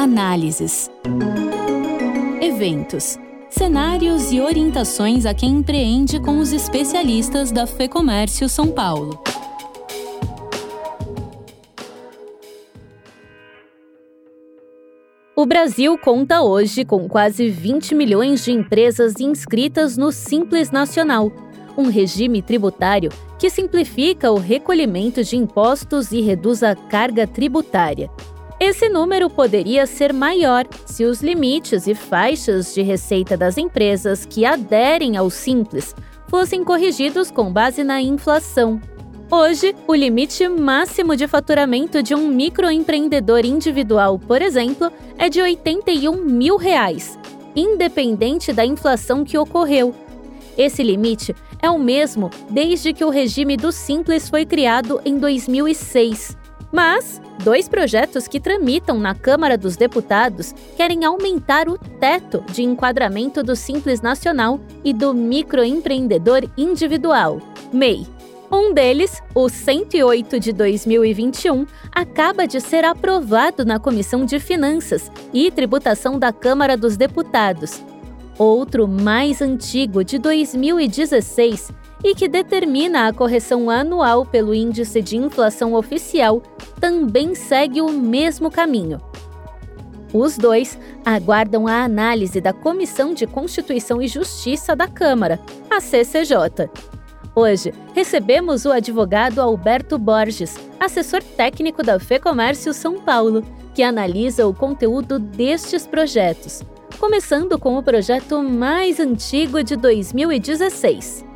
Análises. Eventos. Cenários e orientações a quem empreende com os especialistas da FEComércio São Paulo. O Brasil conta hoje com quase 20 milhões de empresas inscritas no Simples Nacional, um regime tributário que simplifica o recolhimento de impostos e reduz a carga tributária. Esse número poderia ser maior se os limites e faixas de receita das empresas que aderem ao Simples fossem corrigidos com base na inflação. Hoje, o limite máximo de faturamento de um microempreendedor individual, por exemplo, é de 81 mil reais, independente da inflação que ocorreu. Esse limite é o mesmo desde que o regime do Simples foi criado em 2006. Mas dois projetos que tramitam na Câmara dos Deputados querem aumentar o teto de enquadramento do Simples Nacional e do microempreendedor individual, MEI. Um deles, o 108 de 2021, acaba de ser aprovado na Comissão de Finanças e Tributação da Câmara dos Deputados. Outro mais antigo, de 2016, e que determina a correção anual pelo índice de inflação oficial, também segue o mesmo caminho. Os dois aguardam a análise da Comissão de Constituição e Justiça da Câmara, a CCJ. Hoje, recebemos o advogado Alberto Borges, assessor técnico da FEComércio São Paulo, que analisa o conteúdo destes projetos, começando com o projeto mais antigo de 2016.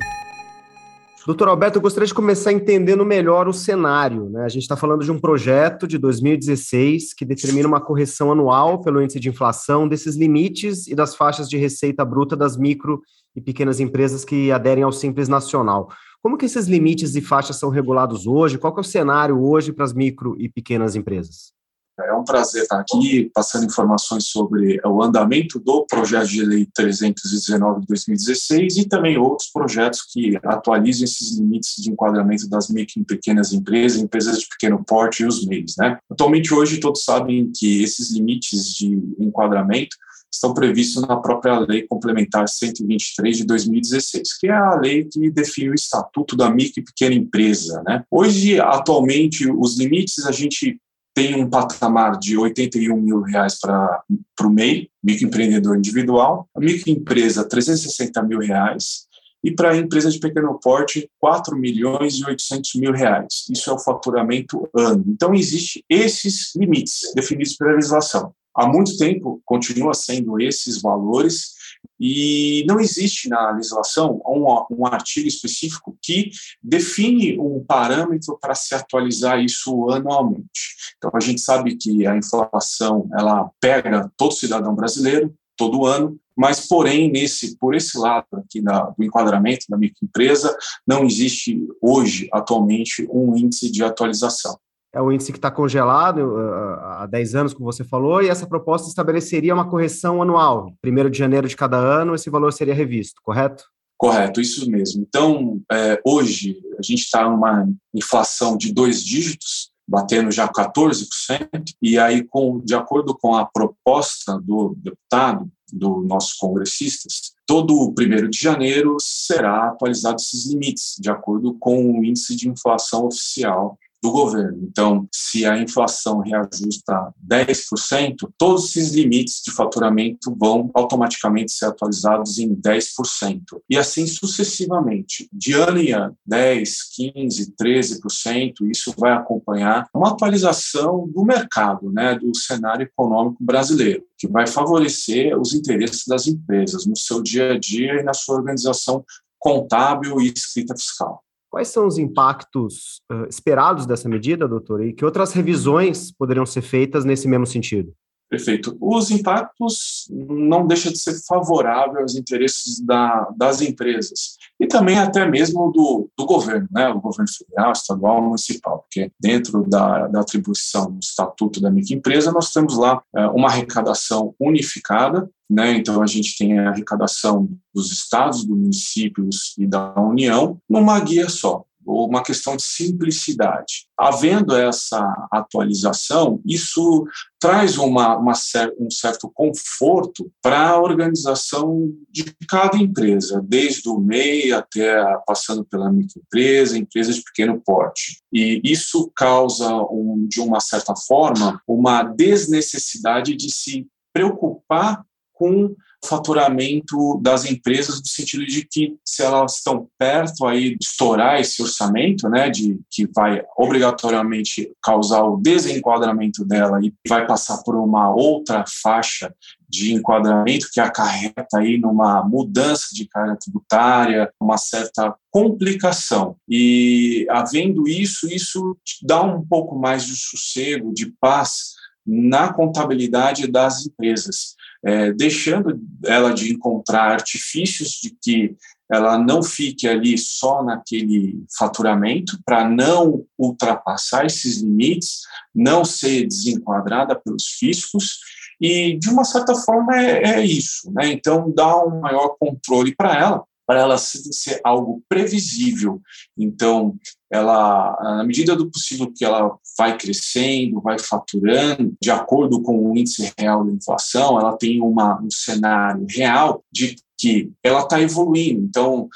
Doutor Alberto, eu gostaria de começar entendendo melhor o cenário. Né? A gente está falando de um projeto de 2016 que determina uma correção anual pelo índice de inflação desses limites e das faixas de receita bruta das micro e pequenas empresas que aderem ao Simples Nacional. Como que esses limites e faixas são regulados hoje? Qual é o cenário hoje para as micro e pequenas empresas? É um prazer estar aqui passando informações sobre o andamento do projeto de lei 319 de 2016 e também outros projetos que atualizam esses limites de enquadramento das micro e pequenas empresas, empresas de pequeno porte e os meios. Né? Atualmente, hoje, todos sabem que esses limites de enquadramento estão previstos na própria Lei Complementar 123 de 2016, que é a lei que define o estatuto da micro e pequena empresa. Né? Hoje, atualmente, os limites a gente tem um patamar de 81 mil reais para o MEI, microempreendedor individual, a microempresa 360 mil reais e para a empresa de pequeno porte 4 milhões e 800 mil reais. Isso é o faturamento ano. Então existem esses limites definidos pela legislação. Há muito tempo continua sendo esses valores e não existe na legislação um, um artigo específico que define um parâmetro para se atualizar isso anualmente. Então, a gente sabe que a inflação ela pega todo cidadão brasileiro todo ano, mas porém nesse por esse lado aqui do enquadramento da microempresa não existe hoje atualmente um índice de atualização é o índice que está congelado uh, há 10 anos, como você falou, e essa proposta estabeleceria uma correção anual. Primeiro de janeiro de cada ano, esse valor seria revisto, correto? Correto, isso mesmo. Então, é, hoje, a gente está numa inflação de dois dígitos, batendo já 14%, e aí, com, de acordo com a proposta do deputado, dos nossos congressistas, todo o primeiro de janeiro será atualizado esses limites, de acordo com o índice de inflação oficial do governo. Então, se a inflação reajusta 10%, todos esses limites de faturamento vão automaticamente ser atualizados em 10%. E assim sucessivamente, de ano em ano, 10, 15, 13%, isso vai acompanhar uma atualização do mercado, né, do cenário econômico brasileiro, que vai favorecer os interesses das empresas no seu dia a dia e na sua organização contábil e escrita fiscal. Quais são os impactos uh, esperados dessa medida, doutor? E que outras revisões poderiam ser feitas nesse mesmo sentido? Perfeito. Os impactos não deixam de ser favoráveis aos interesses da, das empresas e também até mesmo do, do governo, né? o governo federal, estadual, municipal, porque dentro da, da atribuição do Estatuto da Microempresa nós temos lá é, uma arrecadação unificada, né? então a gente tem a arrecadação dos estados, dos municípios e da União numa guia só. uma questão de simplicidade. Havendo essa atualização, isso traz uma, uma um certo conforto para a organização de cada empresa, desde o MEI até passando pela microempresa, empresa de pequeno porte. E isso causa, um, de uma certa forma, uma desnecessidade de se preocupar com faturamento das empresas no sentido de que se elas estão perto aí de estourar esse orçamento, né, de que vai obrigatoriamente causar o desenquadramento dela e vai passar por uma outra faixa de enquadramento que acarreta aí numa mudança de carga tributária, uma certa complicação. E havendo isso, isso dá um pouco mais de sossego, de paz na contabilidade das empresas é, deixando ela de encontrar artifícios de que ela não fique ali só naquele faturamento para não ultrapassar esses limites, não ser desenquadrada pelos fiscos e de uma certa forma é, é isso, né? Então dá um maior controle para ela para ela ser algo previsível. Então, ela, na medida do possível que ela vai crescendo, vai faturando, de acordo com o índice real da inflação, ela tem uma, um cenário real de que ela está evoluindo. Então,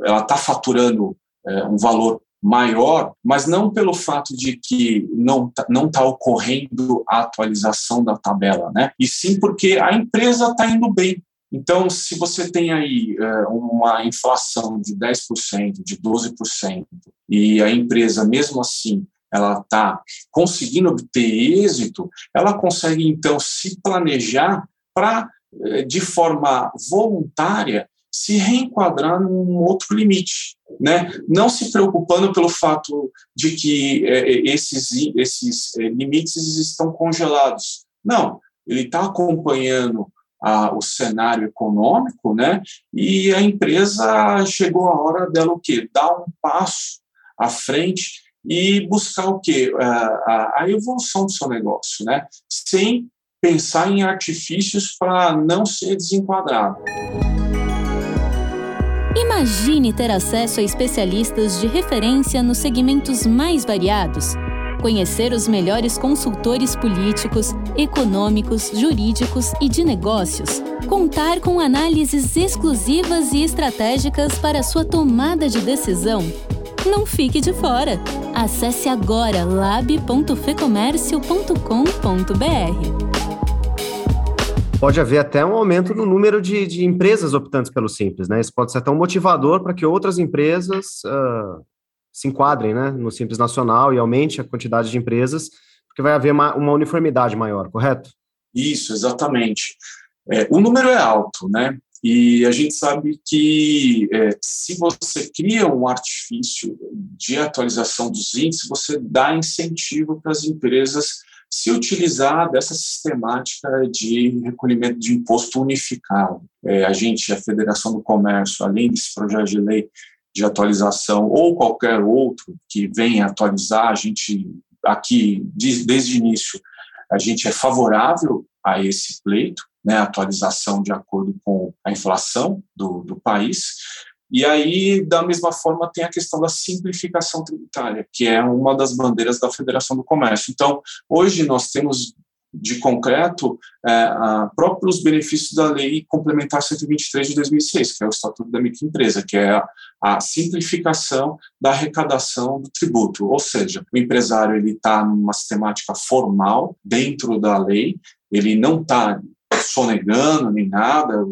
ela está faturando é, um valor maior, mas não pelo fato de que não tá, não está ocorrendo a atualização da tabela, né? E sim porque a empresa está indo bem. Então, se você tem aí é, uma inflação de 10%, de 12%, e a empresa, mesmo assim, ela está conseguindo obter êxito, ela consegue, então, se planejar para, é, de forma voluntária, se reenquadrar num outro limite, né? Não se preocupando pelo fato de que é, esses, esses limites estão congelados. Não, ele está acompanhando a, o cenário econômico, né? E a empresa chegou a hora dela o quê? Dar um passo à frente e buscar o quê? A, a, a evolução do seu negócio, né? Sem pensar em artifícios para não ser desenquadrado. Imagine ter acesso a especialistas de referência nos segmentos mais variados conhecer os melhores consultores políticos, econômicos, jurídicos e de negócios, contar com análises exclusivas e estratégicas para sua tomada de decisão. Não fique de fora! Acesse agora lab.fecomércio.com.br. Pode haver até um aumento no número de, de empresas optantes pelo Simples, né? Isso pode ser até um motivador para que outras empresas uh, se enquadrem né, no Simples Nacional e aumente a quantidade de empresas, porque vai haver uma, uma uniformidade maior, correto? Isso, exatamente. É, o número é alto, né? E a gente sabe que é, se você cria um artifício de atualização dos índices, você dá incentivo para as empresas se utilizar dessa sistemática de recolhimento de imposto unificado. É, a gente, a Federação do Comércio, além desse projeto de lei, de atualização ou qualquer outro que venha atualizar, a gente aqui desde o início a gente é favorável a esse pleito, né, atualização de acordo com a inflação do, do país. E aí, da mesma forma, tem a questão da simplificação tributária, que é uma das bandeiras da Federação do Comércio. Então, hoje nós temos de concreto é, próprios benefícios da Lei Complementar 123 de 2006, que é o Estatuto da Microempresa, que é a, a simplificação da arrecadação do tributo, ou seja, o empresário ele está numa sistemática formal dentro da lei, ele não está sonegando nem nada,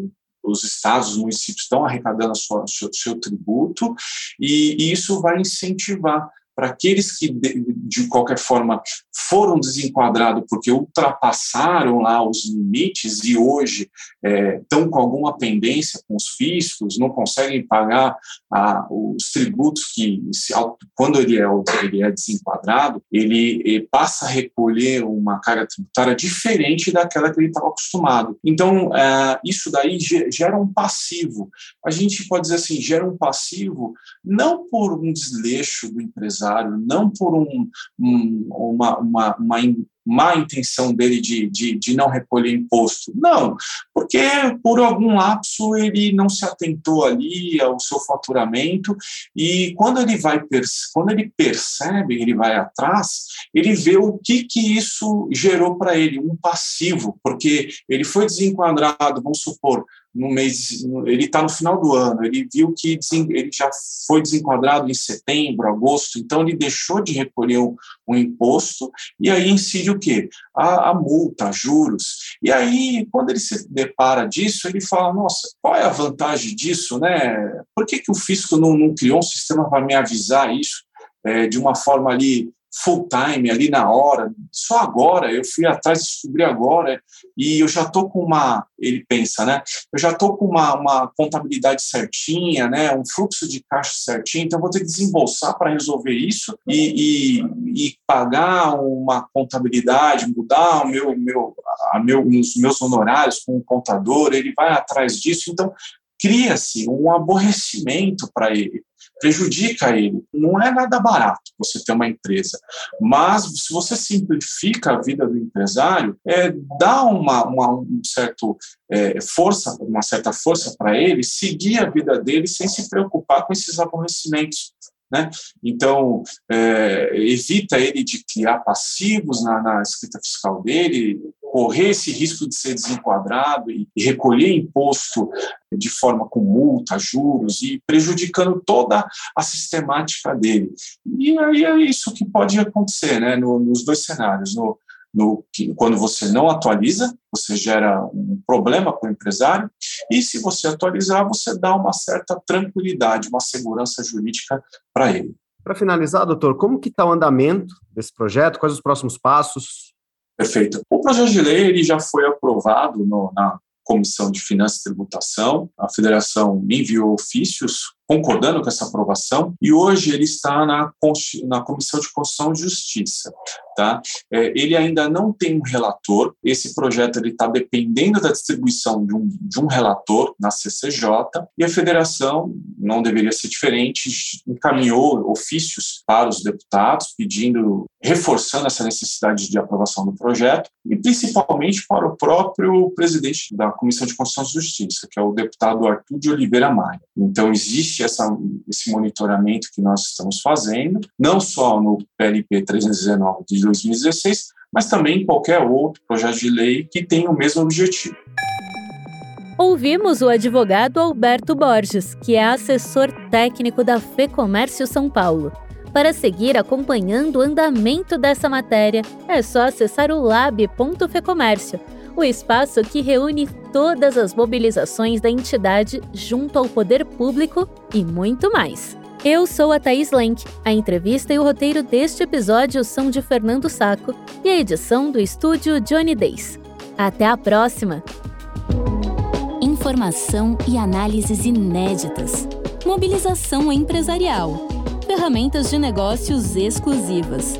os estados, os municípios estão arrecadando o seu, seu, tributo e, e isso vai incentivar para aqueles que, de, de, qualquer forma, foram desenquadrados porque ultrapassaram lá os limites e hoje é, estão com alguma pendência com os fiscos, não conseguem pagar os tributos que, se, quando ele é, ele é desenquadrado, ele, ele, passa a recolher uma carga tributária diferente daquela que ele estava acostumado. Então, é, isso daí gera um passivo. A gente pode dizer assim, gera um passivo não por um desleixo do empresário, empresário, não por um, um, uma, uma, uma má intenção dele de, de, de não recolher imposto. Não, porque por algum lapso ele não se atentou ali ao seu faturamento e quando ele vai quando ele percebe, ele vai atrás, ele vê o que que isso gerou para ele, um passivo, porque ele foi desenquadrado, vamos supor, no mês, ele está no final do ano, ele viu que ele já foi desenquadrado em setembro, agosto, então ele deixou de recolher um, um imposto e aí incide o quê? A, a, multa, juros. E aí, quando ele se depara disso, ele fala, nossa, qual é a vantagem disso, né? Por que, que o fisco não, não criou um sistema para me avisar isso é, de uma forma ali full time ali na hora, só agora, eu fui atrás, descobri agora, e eu já estou com uma, ele pensa, né? Eu já estou com uma, uma contabilidade certinha, né? Um fluxo de caixa certinho, então vou ter que desembolsar para resolver isso e, e, e, pagar uma contabilidade, mudar o meu, meu, a meu, os meus honorários com o contador, ele vai atrás disso, então cria-se um aborrecimento para ele prejudica ele. Não é nada barato você ter uma empresa, mas se você simplifica a vida do empresário, é, dá uma, uma um certo é, força, uma certa força para ele seguir a vida dele sem se preocupar com esses aborrecimentos. Né? Então, é, evita ele de criar passivos na, na, escrita fiscal dele, correr esse risco de ser desenquadrado e, recolher imposto de forma com multa, juros e prejudicando toda a sistemática dele. E aí é isso que pode acontecer né, no, nos dois cenários. No, no, quando você não atualiza, você gera um problema para o empresário, e se você atualizar, você dá uma certa tranquilidade, uma segurança jurídica para ele. Para finalizar, doutor, como que está o andamento desse projeto? Quais os próximos passos? Perfeito. O projeto de lei ele já foi aprovado no, na Comissão de Finanças e Tributação. A federação enviou ofícios concordando com essa aprovação e hoje ele está na, na Comissão de Constituição e Justiça. Tá? É, ele ainda não tem um relator, esse projeto está dependendo da distribuição de um, de um relator na CCJ e a federação, não deveria ser diferente, encaminhou ofícios para os deputados pedindo, reforçando essa necessidade de aprovação do projeto e principalmente para o próprio presidente da Comissão de Constituição e Justiça, que é o deputado Arthur de Oliveira Maia. Então, existe essa, esse monitoramento que nós estamos fazendo, não só no PLP 319 de 2016, mas também em qualquer outro projeto de lei que tenha o mesmo objetivo. Ouvimos o advogado Alberto Borges, que é assessor técnico da FEComércio São Paulo. Para seguir acompanhando o andamento dessa matéria, é só acessar o lab.fecomércio, o espaço que reúne todas as mobilizações da entidade junto ao poder público e muito mais. Eu sou a Thaís Lenk. A entrevista e o roteiro deste episódio são de Fernando Saco e a edição do estúdio Johnny Days. Até a próxima! Informação e análises inéditas. Mobilização empresarial. Ferramentas de negócios exclusivas.